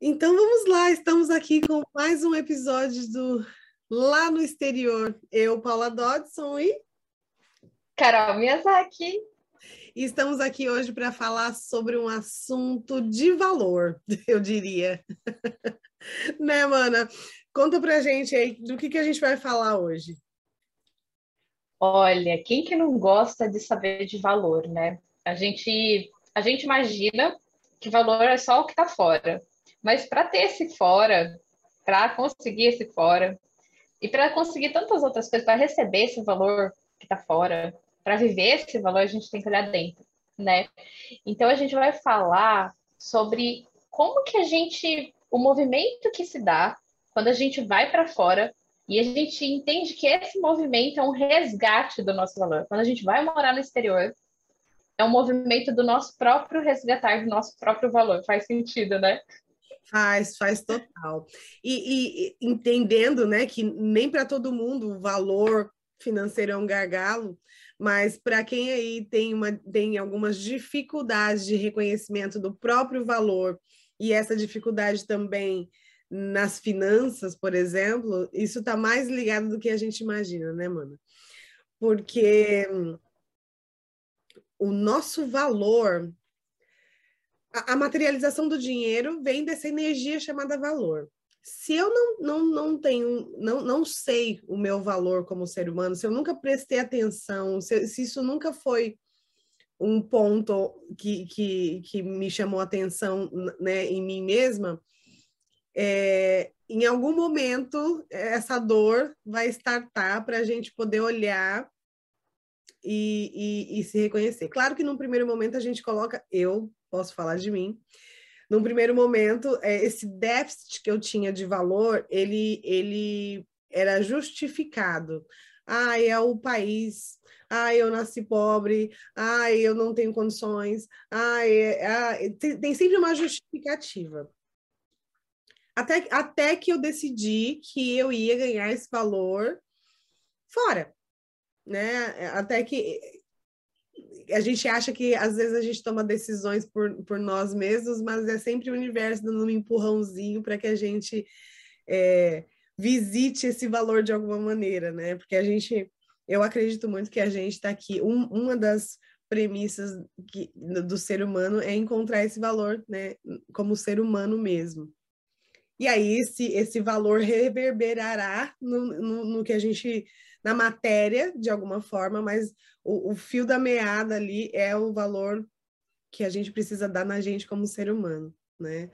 Então vamos lá, estamos aqui com mais um episódio do Lá no Exterior. Eu, Paula Dodson e Carol Miyazaki. E estamos aqui hoje para falar sobre um assunto de valor, eu diria. né, mana? Conta pra gente aí do que, que a gente vai falar hoje. Olha, quem que não gosta de saber de valor, né? A gente, a gente imagina que valor é só o que está fora. Mas para ter esse fora, para conseguir esse fora, e para conseguir tantas outras coisas, para receber esse valor que está fora, para viver esse valor, a gente tem que olhar dentro, né? Então a gente vai falar sobre como que a gente, o movimento que se dá quando a gente vai para fora e a gente entende que esse movimento é um resgate do nosso valor. Quando a gente vai morar no exterior, é um movimento do nosso próprio resgatar do nosso próprio valor. Faz sentido, né? Faz, faz total. E, e entendendo, né, que nem para todo mundo o valor financeiro é um gargalo, mas para quem aí tem, uma, tem algumas dificuldades de reconhecimento do próprio valor e essa dificuldade também nas finanças, por exemplo, isso está mais ligado do que a gente imagina, né, mano? Porque o nosso valor a, materialização do dinheiro vem dessa energia chamada valor. Se eu não, não, não tenho, não, não sei o meu valor como ser humano, se eu nunca prestei atenção, se, se isso nunca foi um ponto que, que, que me chamou atenção né, em mim mesma, é, em algum momento essa dor vai startar para a gente poder olhar e, e, e, se reconhecer. Claro que num primeiro momento a gente coloca eu posso falar de mim. Num primeiro momento, é, esse déficit que eu tinha de valor, ele, ele era justificado. Ah, é o país. Ah, eu nasci pobre. Ah, eu não tenho condições. Ah, é, ah tem, tem sempre uma justificativa. Até, até que eu decidi que eu ia ganhar esse valor fora, né? Até que a gente acha que às vezes a gente toma decisões por, por nós mesmos, mas é sempre o universo dando um empurrãozinho para que a gente é, visite esse valor de alguma maneira, né? Porque a gente, eu acredito muito que a gente está aqui, um, uma das premissas que, do ser humano é encontrar esse valor, né? Como ser humano mesmo. E aí esse, esse valor reverberará no, no, no que a gente na matéria, de alguma forma, mas o, o fio da meada ali é o valor que a gente precisa dar na gente como ser humano, né?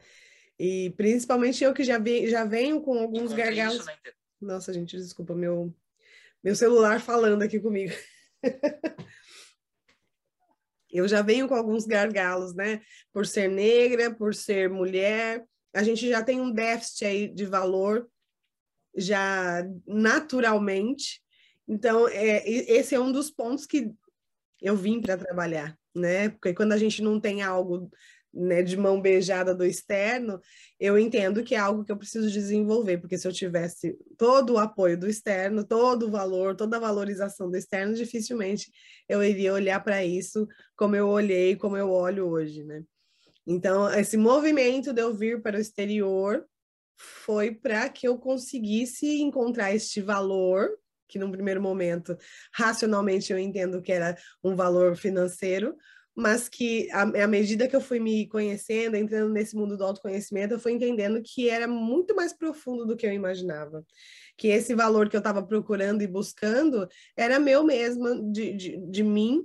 E principalmente eu que já, vi, já venho com alguns gargalos. Nossa, gente, desculpa, meu, meu celular falando aqui comigo. eu já venho com alguns gargalos, né? Por ser negra, por ser mulher, a gente já tem um déficit aí de valor já naturalmente, então, é, esse é um dos pontos que eu vim para trabalhar, né? Porque quando a gente não tem algo né, de mão beijada do externo, eu entendo que é algo que eu preciso desenvolver, porque se eu tivesse todo o apoio do externo, todo o valor, toda a valorização do externo, dificilmente eu iria olhar para isso como eu olhei, como eu olho hoje, né? Então, esse movimento de eu vir para o exterior foi para que eu conseguisse encontrar este valor que num primeiro momento, racionalmente, eu entendo que era um valor financeiro, mas que à medida que eu fui me conhecendo, entrando nesse mundo do autoconhecimento, eu fui entendendo que era muito mais profundo do que eu imaginava. Que esse valor que eu estava procurando e buscando era meu mesmo, de, de, de mim,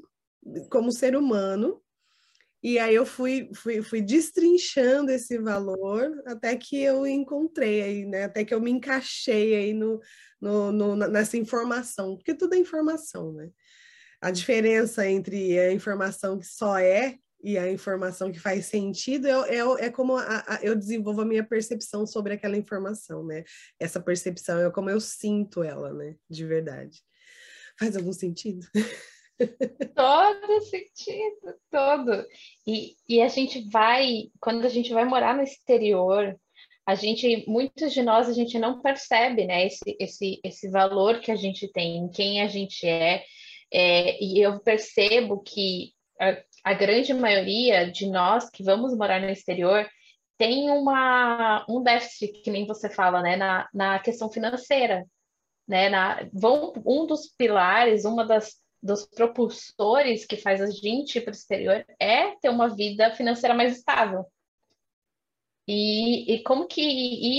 como ser humano, e aí eu fui, fui, fui destrinchando esse valor até que eu encontrei aí, né? Até que eu me encaixei aí no, no, no, nessa informação, porque tudo é informação, né? A diferença entre a informação que só é e a informação que faz sentido é, é, é como a, a, eu desenvolvo a minha percepção sobre aquela informação, né? Essa percepção é como eu sinto ela, né? De verdade. Faz algum sentido? Todo sentido, todo. E, e a gente vai, quando a gente vai morar no exterior, a gente, muitos de nós, a gente não percebe, né, esse, esse, esse valor que a gente tem, quem a gente é, é e eu percebo que a, a grande maioria de nós que vamos morar no exterior tem uma, um déficit, que nem você fala, né, na, na questão financeira. Né, na, vão, um dos pilares, uma das dos propulsores que faz a gente ir para o exterior é ter uma vida financeira mais estável. E, e como que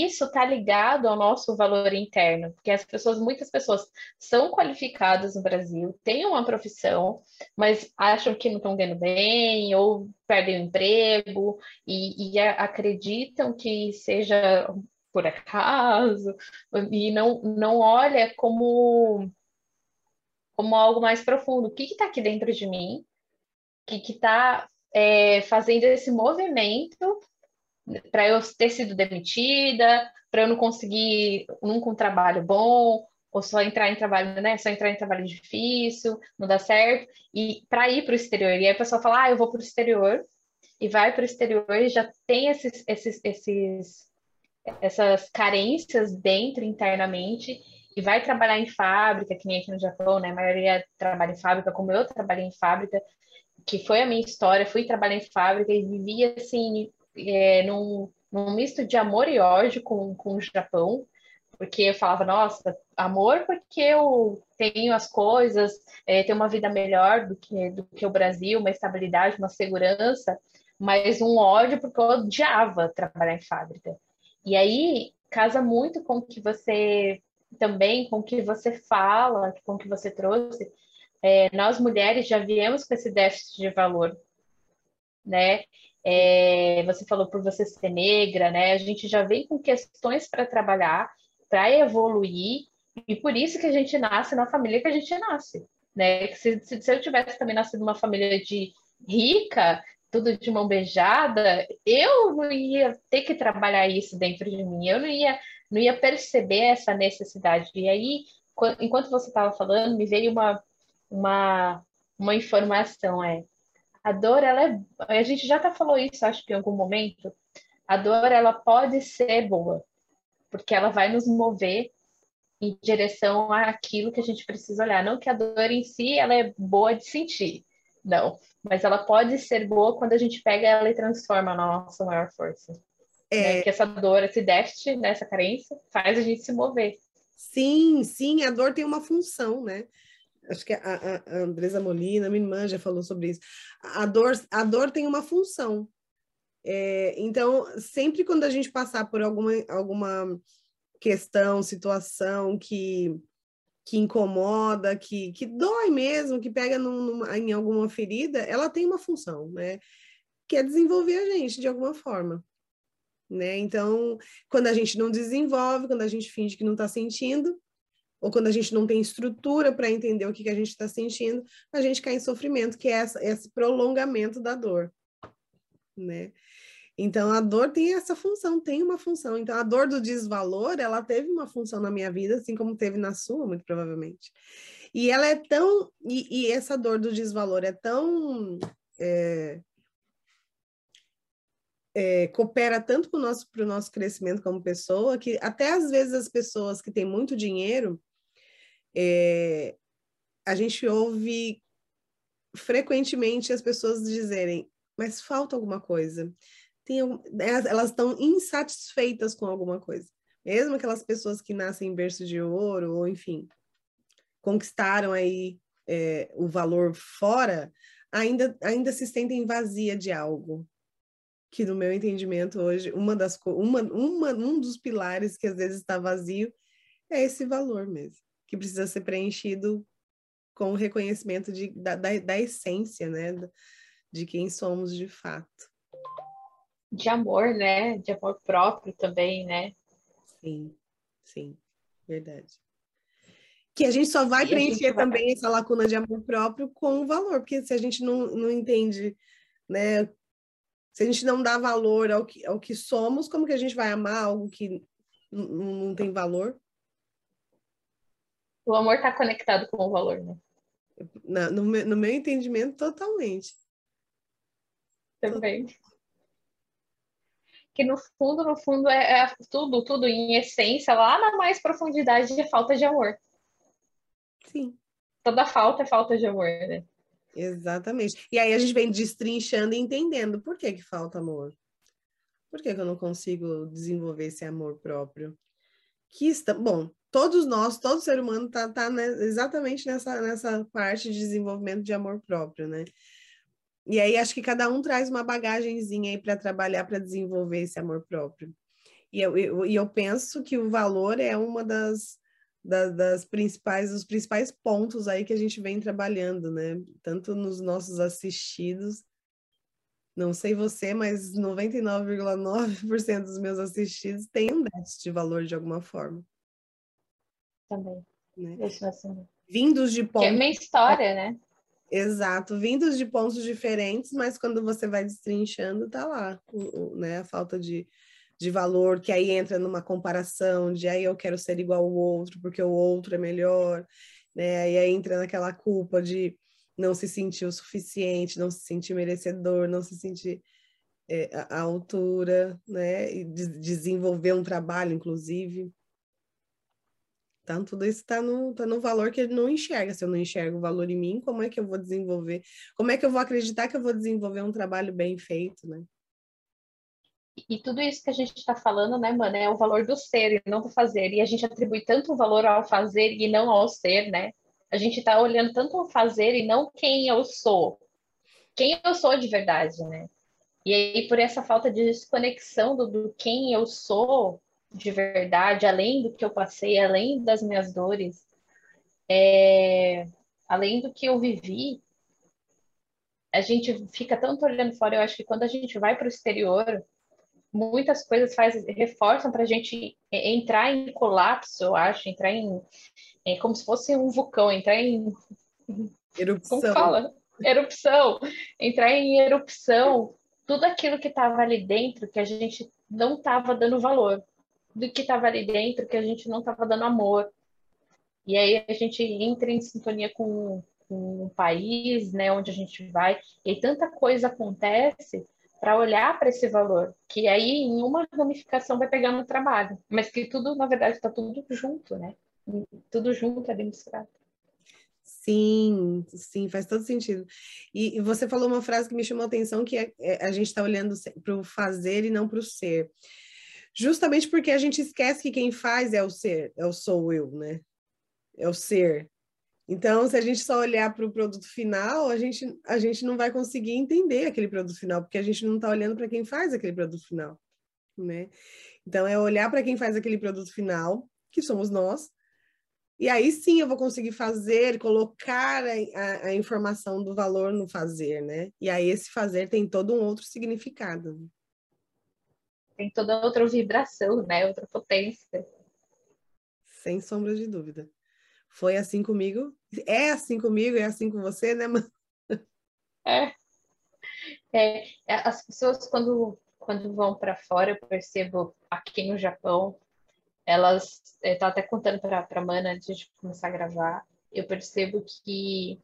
isso está ligado ao nosso valor interno? Porque as pessoas, muitas pessoas são qualificadas no Brasil, têm uma profissão, mas acham que não estão ganhando bem, ou perdem o emprego, e, e acreditam que seja por acaso, e não, não olha como, como algo mais profundo. O que está aqui dentro de mim? O que está é, fazendo esse movimento para eu ter sido demitida, para eu não conseguir nunca um trabalho bom, ou só entrar em trabalho, né? Só entrar em trabalho difícil, não dá certo, e para ir para o exterior. E aí a pessoa fala, ah, eu vou para o exterior, e vai para o exterior e já tem esses, esses, esses, essas carências dentro internamente, e vai trabalhar em fábrica, que nem aqui no Japão, né? A maioria trabalha em fábrica, como eu trabalhei em fábrica, que foi a minha história, fui trabalhar em fábrica e vivia assim é, num, num misto de amor e ódio com, com o Japão, porque eu falava, nossa, amor porque eu tenho as coisas, é, tenho uma vida melhor do que, do que o Brasil, uma estabilidade, uma segurança, mas um ódio porque eu odiava trabalhar em fábrica. E aí casa muito com o que você também, com o que você fala, com o que você trouxe. É, nós mulheres já viemos com esse déficit de valor, né? É, você falou por você ser negra, né? A gente já vem com questões para trabalhar, para evoluir, e por isso que a gente nasce na família que a gente nasce, né? Se, se, se eu tivesse também nascido numa família de rica, tudo de mão beijada, eu não ia ter que trabalhar isso dentro de mim, eu não ia, não ia perceber essa necessidade. E aí, enquanto você estava falando, me veio uma, uma, uma informação, é a dor, ela é. A gente já tá falou isso, acho que em algum momento. A dor, ela pode ser boa, porque ela vai nos mover em direção àquilo que a gente precisa olhar. Não que a dor em si ela é boa de sentir, não. Mas ela pode ser boa quando a gente pega ela e transforma na nossa maior força. É... Né? Que essa dor, esse déficit, né, essa carência, faz a gente se mover. Sim, sim, a dor tem uma função, né? acho que a, a Andresa Molina, minha irmã já falou sobre isso. A dor, a dor tem uma função. É, então, sempre quando a gente passar por alguma, alguma questão, situação que, que incomoda, que, que dói mesmo, que pega num, numa, em alguma ferida, ela tem uma função, né? Que é desenvolver a gente de alguma forma. Né? Então, quando a gente não desenvolve, quando a gente finge que não está sentindo, ou quando a gente não tem estrutura para entender o que, que a gente está sentindo, a gente cai em sofrimento, que é essa, esse prolongamento da dor, né? Então, a dor tem essa função, tem uma função. Então, a dor do desvalor, ela teve uma função na minha vida, assim como teve na sua, muito provavelmente. E ela é tão... E, e essa dor do desvalor é tão... É, é, coopera tanto para o nosso, nosso crescimento como pessoa, que até às vezes as pessoas que têm muito dinheiro, é, a gente ouve frequentemente as pessoas dizerem, mas falta alguma coisa. Tem, elas estão insatisfeitas com alguma coisa. Mesmo aquelas pessoas que nascem em berço de ouro, ou enfim, conquistaram aí é, o valor fora, ainda, ainda se sentem vazia de algo. Que no meu entendimento hoje, uma das, uma, uma, um dos pilares que às vezes está vazio é esse valor mesmo que precisa ser preenchido com o reconhecimento de, da, da, da essência, né? De quem somos de fato. De amor, né? De amor próprio também, né? Sim, sim, verdade. Que a gente só vai e preencher também vai... essa lacuna de amor próprio com o valor, porque se a gente não, não entende, né? Se a gente não dá valor ao que, ao que somos, como que a gente vai amar algo que não tem valor? O amor está conectado com o valor, né? Na, no, meu, no meu entendimento, totalmente. Também. Que no fundo, no fundo, é, é, tudo, tudo em essência, lá na mais profundidade, é falta de amor. Sim. Toda falta é falta de amor, né? Exatamente. E aí a gente vem destrinchando e entendendo por que, que falta amor. Por que, que eu não consigo desenvolver esse amor próprio? Que está, bom, todos nós, todo ser humano está tá, né, exatamente nessa, nessa parte de desenvolvimento de amor próprio, né? E aí acho que cada um traz uma bagagenzinha aí para trabalhar, para desenvolver esse amor próprio. E eu, eu, eu penso que o valor é uma das, das, das principais, os principais pontos aí que a gente vem trabalhando, né? Tanto nos nossos assistidos, não sei você, mas 99,9% dos meus assistidos têm um déficit de valor de alguma forma. Também. Né? Isso assim. Vindos de pontos. Que é minha história, né? Exato, vindos de pontos diferentes, mas quando você vai destrinchando, tá lá, o, o, né? A falta de, de valor, que aí entra numa comparação de aí eu quero ser igual ao outro, porque o outro é melhor, né? E aí entra naquela culpa de não se sentir o suficiente, não se sentir merecedor, não se sentir é, a, altura, né? E de, desenvolver um trabalho, inclusive. Então, tudo isso está no, tá no valor que ele não enxerga. Se eu não enxergo o valor em mim, como é que eu vou desenvolver? Como é que eu vou acreditar que eu vou desenvolver um trabalho bem feito, né? E tudo isso que a gente está falando, né, mano, é o valor do ser e não do fazer. E a gente atribui tanto valor ao fazer e não ao ser, né? A gente está olhando tanto ao fazer e não quem eu sou. Quem eu sou de verdade, né? E aí, por essa falta de desconexão do, do quem eu sou de verdade, além do que eu passei, além das minhas dores, é... além do que eu vivi, a gente fica tanto olhando fora. Eu acho que quando a gente vai para o exterior, muitas coisas faz, reforçam para a gente entrar em colapso, eu acho, entrar em. É como se fosse um vulcão, entrar em. Erupção. Como fala? Erupção. Entrar em erupção. Tudo aquilo que estava ali dentro que a gente não estava dando valor. Do que estava ali dentro que a gente não estava dando amor. E aí a gente entra em sintonia com, com o país, né, onde a gente vai, e tanta coisa acontece para olhar para esse valor, que aí em uma ramificação vai pegar no trabalho, mas que tudo, na verdade, está tudo junto, né? Tudo junto ali misturado. Sim, sim, faz todo sentido. E, e, você falou uma frase que me chamou a atenção, que é, é a gente está olhando para o fazer e não para o ser. Justamente porque a gente esquece que quem faz é o ser, é o sou eu, né? É o ser. Então, se a gente só olhar para o produto final, a gente, a gente não vai conseguir entender aquele produto final, porque a gente não está olhando para quem faz aquele produto final, né? Então, é olhar para quem faz aquele produto final, que somos nós, e aí sim eu vou conseguir fazer, colocar a, a, a informação do valor no fazer, né? E aí esse fazer tem todo um outro significado. Tem toda outra vibração, né? Outra potência. Sem sombra de dúvida. Foi assim comigo, é assim comigo, é assim com você, né, mano? É. é. As pessoas, quando, quando vão para fora, eu percebo aqui no Japão, elas. Eu tava até contando para a Mana antes de começar a gravar, eu percebo que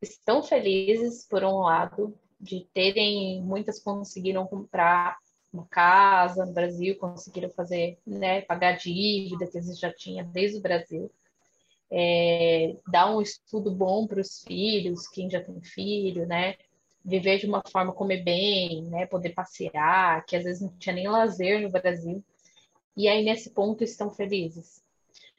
estão felizes, por um lado, de terem. Muitas conseguiram comprar uma casa no Brasil, conseguiram fazer, né, pagar dívida que eles já tinham desde o Brasil é, dar um estudo bom para os filhos, quem já tem filho, né? Viver de uma forma, comer bem, né? Poder passear, que às vezes não tinha nem lazer no Brasil. E aí, nesse ponto, estão felizes.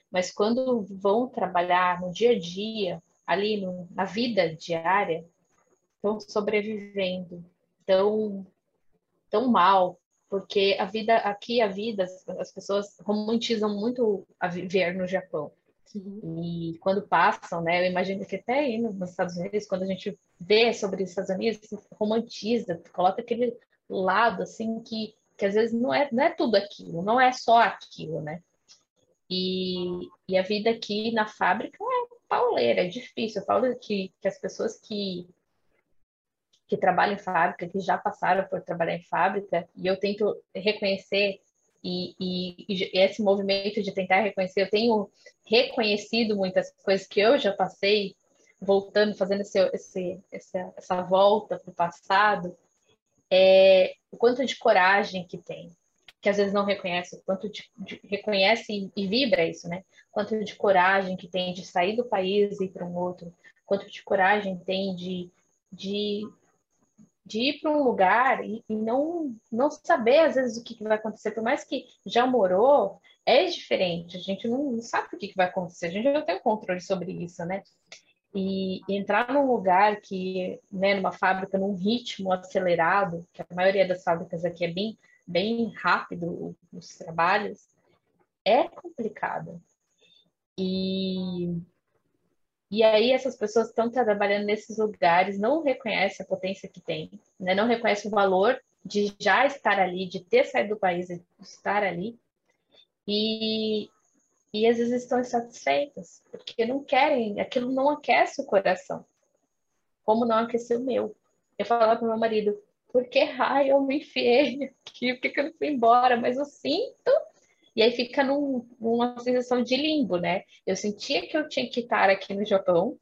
Mas quando vão trabalhar no dia a dia, ali no, na vida diária, estão sobrevivendo, tão, tão mal, porque a vida aqui, a vida, as pessoas romantizam muito a viver no Japão. Uhum. E quando passam, né, eu imagino que até aí nos Estados Unidos, quando a gente vê sobre os Estados Unidos, romantiza, coloca aquele lado assim que, que às vezes não é, não é tudo aquilo, não é só aquilo, né? E, e a vida aqui na fábrica é pauleira, é difícil. Eu falo que, que as pessoas que, que trabalham em fábrica, que já passaram por trabalhar em fábrica, e eu tento reconhecer e, e, e, esse movimento de tentar reconhecer, eu tenho reconhecido muitas coisas que eu já passei, voltando, fazendo esse, esse, essa, essa volta para o passado, é, o quanto de coragem que tem, que às vezes não reconhece, o quanto de, de, reconhece e, e, vibra isso, né? Quanto de coragem que tem de sair do país e ir para um outro, quanto de coragem tem de, de de ir para um lugar e, e, não, não saber, às vezes, o que, que, vai acontecer. Por mais que já morou, é diferente. A gente não, não sabe o que, que vai acontecer. A gente não tem controle sobre isso, né? E, e entrar num lugar que, né, numa fábrica, num ritmo acelerado, que a maioria das fábricas aqui é bem, bem rápido, os trabalhos, é complicado. E e aí essas pessoas estão trabalhando nesses lugares, não reconhecem a potência que tem, né? não reconhecem o valor de já estar ali, de ter saído do país e estar ali. E, e às vezes estão insatisfeitas, porque não querem, aquilo não aquece o coração, como não aqueceu o meu. Eu falava para meu marido, por que raio eu me enfiei aqui? Por que eu não fui embora? Mas eu sinto e aí fica num, numa sensação de limbo, né? Eu sentia que eu tinha que estar aqui no Japão,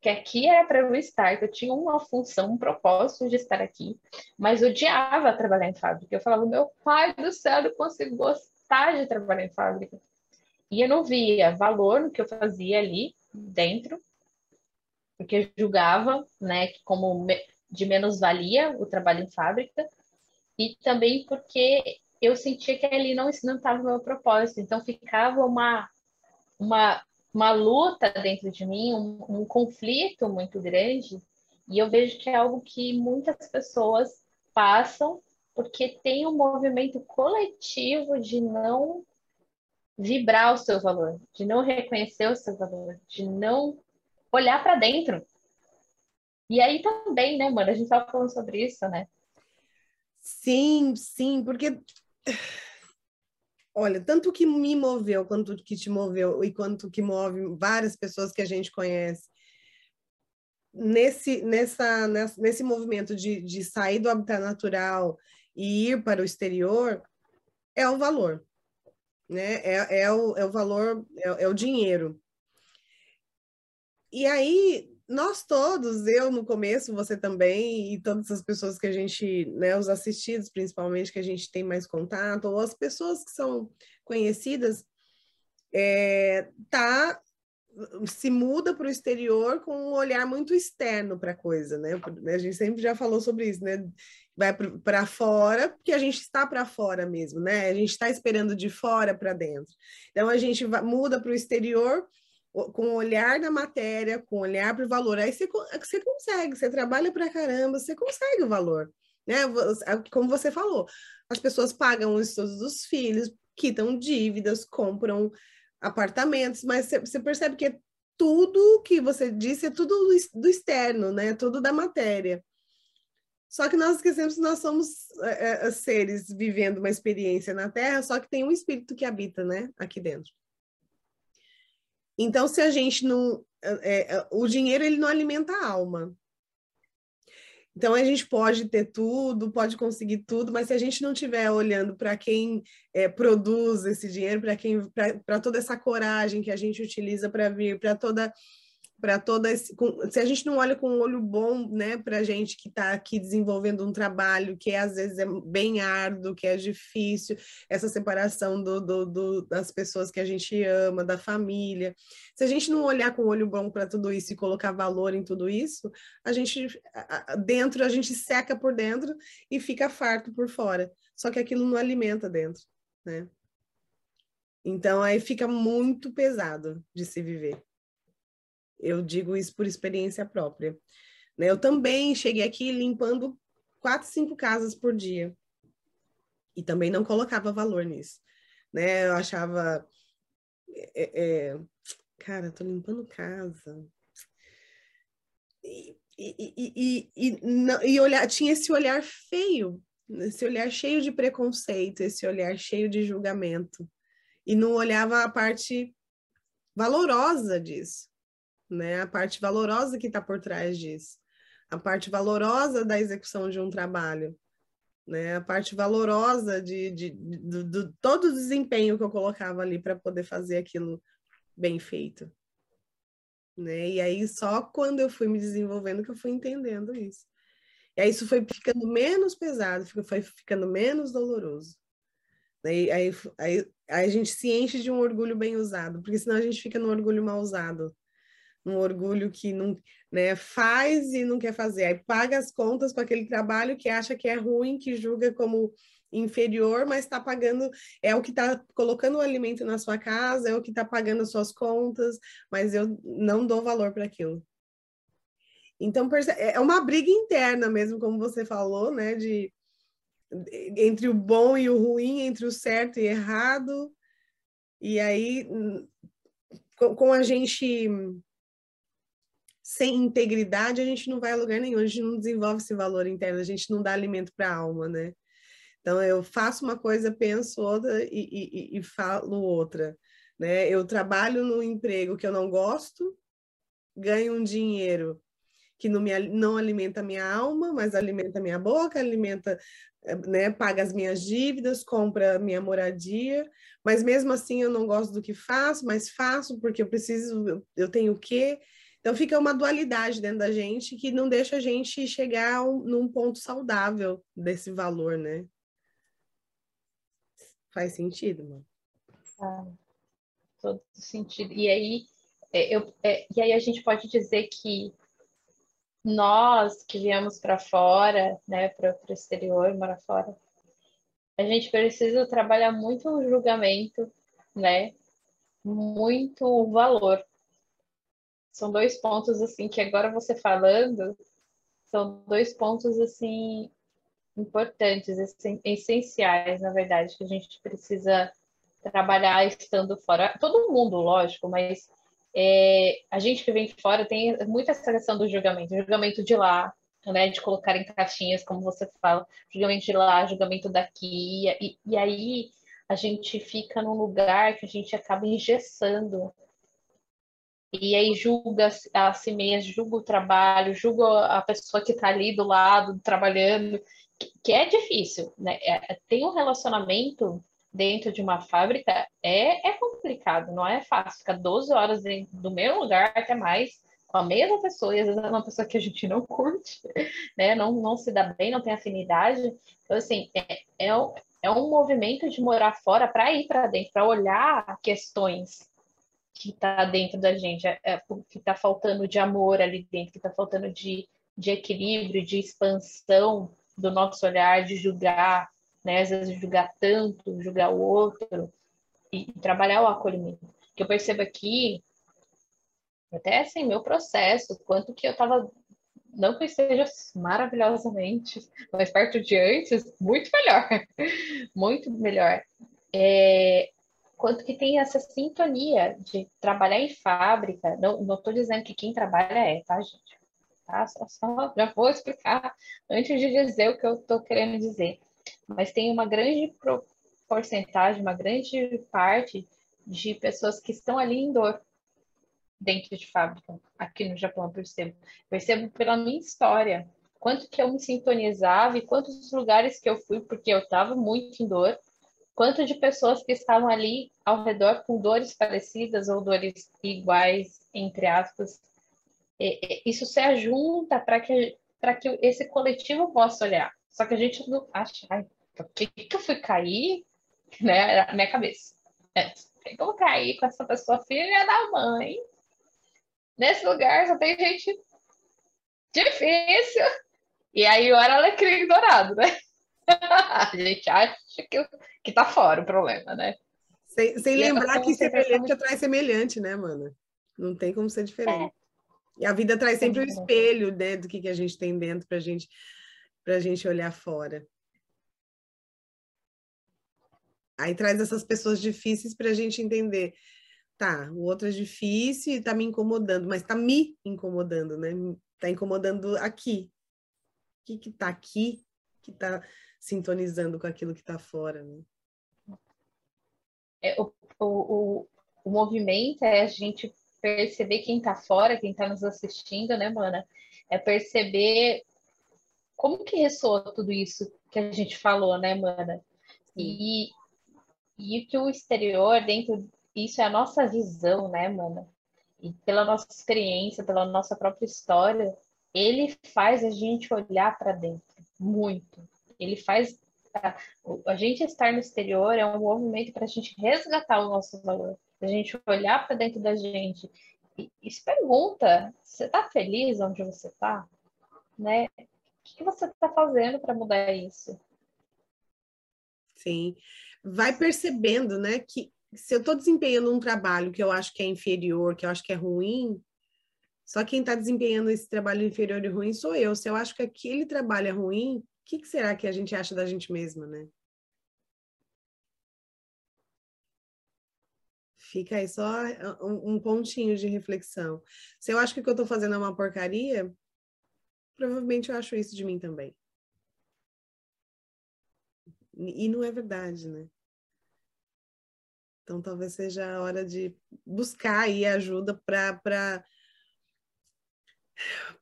que aqui era para eu estar, que eu tinha uma função, um propósito de estar aqui, mas odiava trabalhar em fábrica. Eu falava, meu pai do céu, eu consigo gostar de trabalhar em fábrica. E eu não via valor no que eu fazia ali dentro, porque eu julgava, né, como de menos valia o trabalho em fábrica, e também porque eu sentia que ali não estava o meu propósito. Então ficava uma, uma, uma luta dentro de mim, um, um conflito muito grande. E eu vejo que é algo que muitas pessoas passam porque tem um movimento coletivo de não vibrar o seu valor, de não reconhecer o seu valor, de não olhar para dentro. E aí também, né, mano? A gente estava falando sobre isso, né? Sim, sim, porque Olha, tanto que me moveu, quanto que te moveu e quanto que move várias pessoas que a gente conhece nesse, nessa, nesse movimento de, de sair do habitat natural e ir para o exterior é o valor, né? É, é, o, é o valor, é, é o dinheiro. E aí nós todos, eu no começo, você também, e todas as pessoas que a gente, né, os assistidos principalmente, que a gente tem mais contato, ou as pessoas que são conhecidas, é, tá se muda para o exterior com um olhar muito externo para a coisa, né? A gente sempre já falou sobre isso, né? Vai para fora, porque a gente está para fora mesmo, né? A gente está esperando de fora para dentro. Então a gente muda para o exterior com o olhar da matéria, com o olhar para o valor. Aí você, você consegue, você trabalha para caramba, você consegue o valor. Né? Como você falou, as pessoas pagam os estudos dos filhos, quitam dívidas, compram apartamentos, mas você percebe que é tudo que você disse é tudo do externo, né? Tudo da matéria. Só que nós esquecemos que nós somos é, é, seres vivendo uma experiência na Terra, só que tem um espírito que habita, né? Aqui dentro. Então, se a gente não. É, é, o dinheiro ele não alimenta a alma. Então, a gente pode ter tudo, pode conseguir tudo, mas se a gente não estiver olhando para quem é, produz esse dinheiro, para quem para toda essa coragem que a gente utiliza para vir, para toda para toda esse, com, se a gente não olha com um olho bom, né, para a gente que está aqui desenvolvendo um trabalho que é, às vezes é bem árduo, que é difícil, essa separação do, do, do, das pessoas que a gente ama, da família. Se a gente não olhar com um olho bom para tudo isso e colocar valor em tudo isso, a gente dentro a gente seca por dentro e fica farto por fora. Só que aquilo não alimenta dentro, né? Então aí fica muito pesado de se viver. Eu digo isso por experiência própria. Né? Eu também cheguei aqui limpando quatro, cinco casas por dia. E também não colocava valor nisso. Né? Eu achava. É, é, cara, tô limpando casa. E, e, e, e, e olhar, tinha esse olhar feio, esse olhar cheio de preconceito, esse olhar cheio de julgamento. E não olhava a parte valorosa disso né? A parte valorosa que está por trás disso, a parte valorosa da execução de um trabalho, né? A parte valorosa de, de, de, de todo o desempenho que eu colocava ali para poder fazer aquilo bem feito, né? E aí só quando eu fui me desenvolvendo que eu fui entendendo isso. E aí isso foi ficando menos pesado, foi ficando menos doloroso. Aí, aí, aí, aí, a gente se enche de um orgulho bem usado, porque senão a gente fica no orgulho mal usado um orgulho que não né, faz e não quer fazer, aí paga as contas com aquele trabalho que acha que é ruim, que julga como inferior, mas está pagando, é o que está colocando o alimento na sua casa, é o que está pagando as suas contas, mas eu não dou valor para aquilo. Então, é, é uma briga interna mesmo, como você falou, né? De, entre o bom e o ruim, entre o certo e errado. E aí, com a gente sem integridade, a gente não vai a lugar nenhum, a gente não desenvolve esse valor interno, a gente não dá alimento para a alma, né? Então, eu faço uma coisa, penso outra e, e, e falo outra. Né? Eu trabalho no emprego que eu não gosto, ganho um dinheiro que não, me, não alimenta a minha alma, mas alimenta a minha boca, alimenta, né, paga as minhas dívidas, compra minha moradia, mas mesmo assim eu não gosto do que faço, mas faço porque eu preciso, eu tenho o quê? Então fica uma dualidade dentro da gente que não deixa a gente chegar um, num ponto saudável desse valor, né? Faz sentido, mano. Ah, todo sentido. E aí, é, eu, é, e aí a gente pode dizer que nós que viemos para fora, né, para o exterior, morar fora, a gente precisa trabalhar muito o julgamento, né, muito o valor. São dois pontos assim que agora você falando, são dois pontos assim importantes, essenciais, na verdade, que a gente precisa trabalhar estando fora. Todo mundo, lógico, mas é, a gente que vem de fora tem muita essa questão do julgamento, julgamento de lá, né, de colocar em caixinhas, como você fala, julgamento de lá, julgamento daqui, e, e aí a gente fica num lugar que a gente acaba engessando e aí julga a si mesmo, julga o trabalho, julga a pessoa que está ali do lado, trabalhando, que é difícil, né? É, tem um relacionamento dentro de uma fábrica é, é complicado, não é fácil. Ficar 12 horas dentro do mesmo lugar, até mais, com a mesma pessoa, e às vezes é uma pessoa que a gente não curte, né? Não, não se dá bem, não tem afinidade. Então, assim, é, é, é um movimento de morar fora para ir para dentro, para olhar questões que está dentro da gente, é, é, que está faltando de amor ali dentro, que está faltando de, de equilíbrio, de expansão do nosso olhar, de julgar, né? Às vezes julgar tanto, julgar o outro, e, e trabalhar o acolhimento. Que eu percebo aqui, até assim, meu processo, quanto que eu estava não que eu esteja maravilhosamente, mas perto de antes, muito melhor. muito melhor. É, quanto que tem essa sintonia de trabalhar em fábrica. Não estou dizendo que quem trabalha é, tá, gente? Tá? Só, só, já vou explicar antes de dizer o que eu estou querendo dizer. Mas tem uma grande porcentagem, uma grande parte de pessoas que estão ali em dor dentro de fábrica, aqui no Japão, eu percebo. Percebo pela minha história, quanto que eu me sintonizava e quantos lugares que eu fui, porque eu estava muito em dor, quanto de pessoas que estavam ali ao redor com dores parecidas ou dores iguais, entre aspas, isso se ajunta para que, que esse coletivo possa olhar. Só que a gente não acha, ai, por que, que eu fui cair? Né? Na minha cabeça. É, eu cair com essa pessoa filha da mãe? Nesse lugar só tem gente difícil. E aí, ora alecrim dourado, né? a gente acha que, que tá fora o problema, né? Sem, sem lembrar que semelhante atrai semelhante, né, mano? Não tem como ser diferente. É. E a vida traz sempre o um espelho né, do que, que a gente tem dentro para gente, a gente olhar fora. Aí traz essas pessoas difíceis para a gente entender. Tá, o outro é difícil e tá me incomodando, mas tá me incomodando, né? Tá incomodando aqui. O que que tá aqui que tá sintonizando com aquilo que tá fora, né? É, o, o, o movimento é a gente perceber quem está fora, quem está nos assistindo, né, mana? É perceber como que ressoa tudo isso que a gente falou, né, mana? E, e que o exterior, dentro, isso é a nossa visão, né, mana? E pela nossa experiência, pela nossa própria história, ele faz a gente olhar para dentro muito. Ele faz a, gente estar no exterior é um movimento para a gente resgatar o nosso valor a gente olhar para dentro da gente e, e se pergunta: você está feliz onde você está? Né? O que você está fazendo para mudar isso? Sim. Vai percebendo, né, que se eu estou desempenhando um trabalho que eu acho que é inferior, que eu acho que é ruim, só quem está desempenhando esse trabalho inferior e ruim sou eu. Se eu acho que aquele trabalho é ruim, o que, que será que a gente acha da gente mesma, né? Fica aí só um, um pontinho de reflexão. Se eu acho que o que eu estou fazendo é uma porcaria, provavelmente eu acho isso de mim também. E não é verdade, né? Então talvez seja a hora de buscar aí ajuda para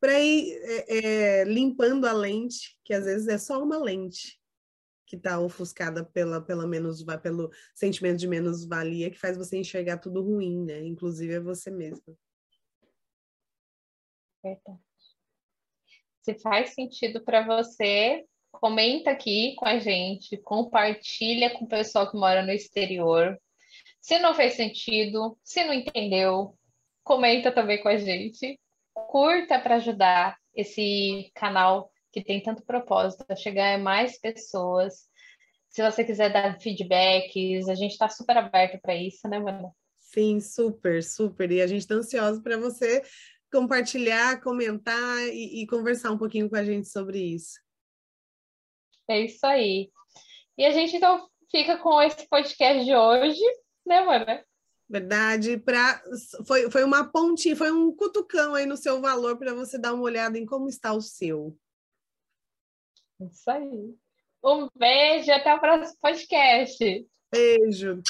para ir é, é, limpando a lente, que às vezes é só uma lente, que está ofuscada pela, pela menos, pelo sentimento de menos-valia, que faz você enxergar tudo ruim, né? Inclusive é você mesma. Verdade. Se faz sentido para você, comenta aqui com a gente, compartilha com o pessoal que mora no exterior. Se não fez sentido, se não entendeu, comenta também com a gente. Curta para ajudar esse canal que tem tanto propósito, a chegar a mais pessoas. Se você quiser dar feedbacks, a gente está super aberto para isso, né, Mano? Sim, super, super. E a gente está ansioso para você compartilhar, comentar e, e, conversar um pouquinho com a gente sobre isso. É isso aí. E a gente então fica com esse podcast de hoje, né, Mana? Verdade, pra, foi, foi uma pontinha, foi um cutucão aí no seu valor para você dar uma olhada em como está o seu. Isso aí. Um beijo, até o próximo podcast. Beijo.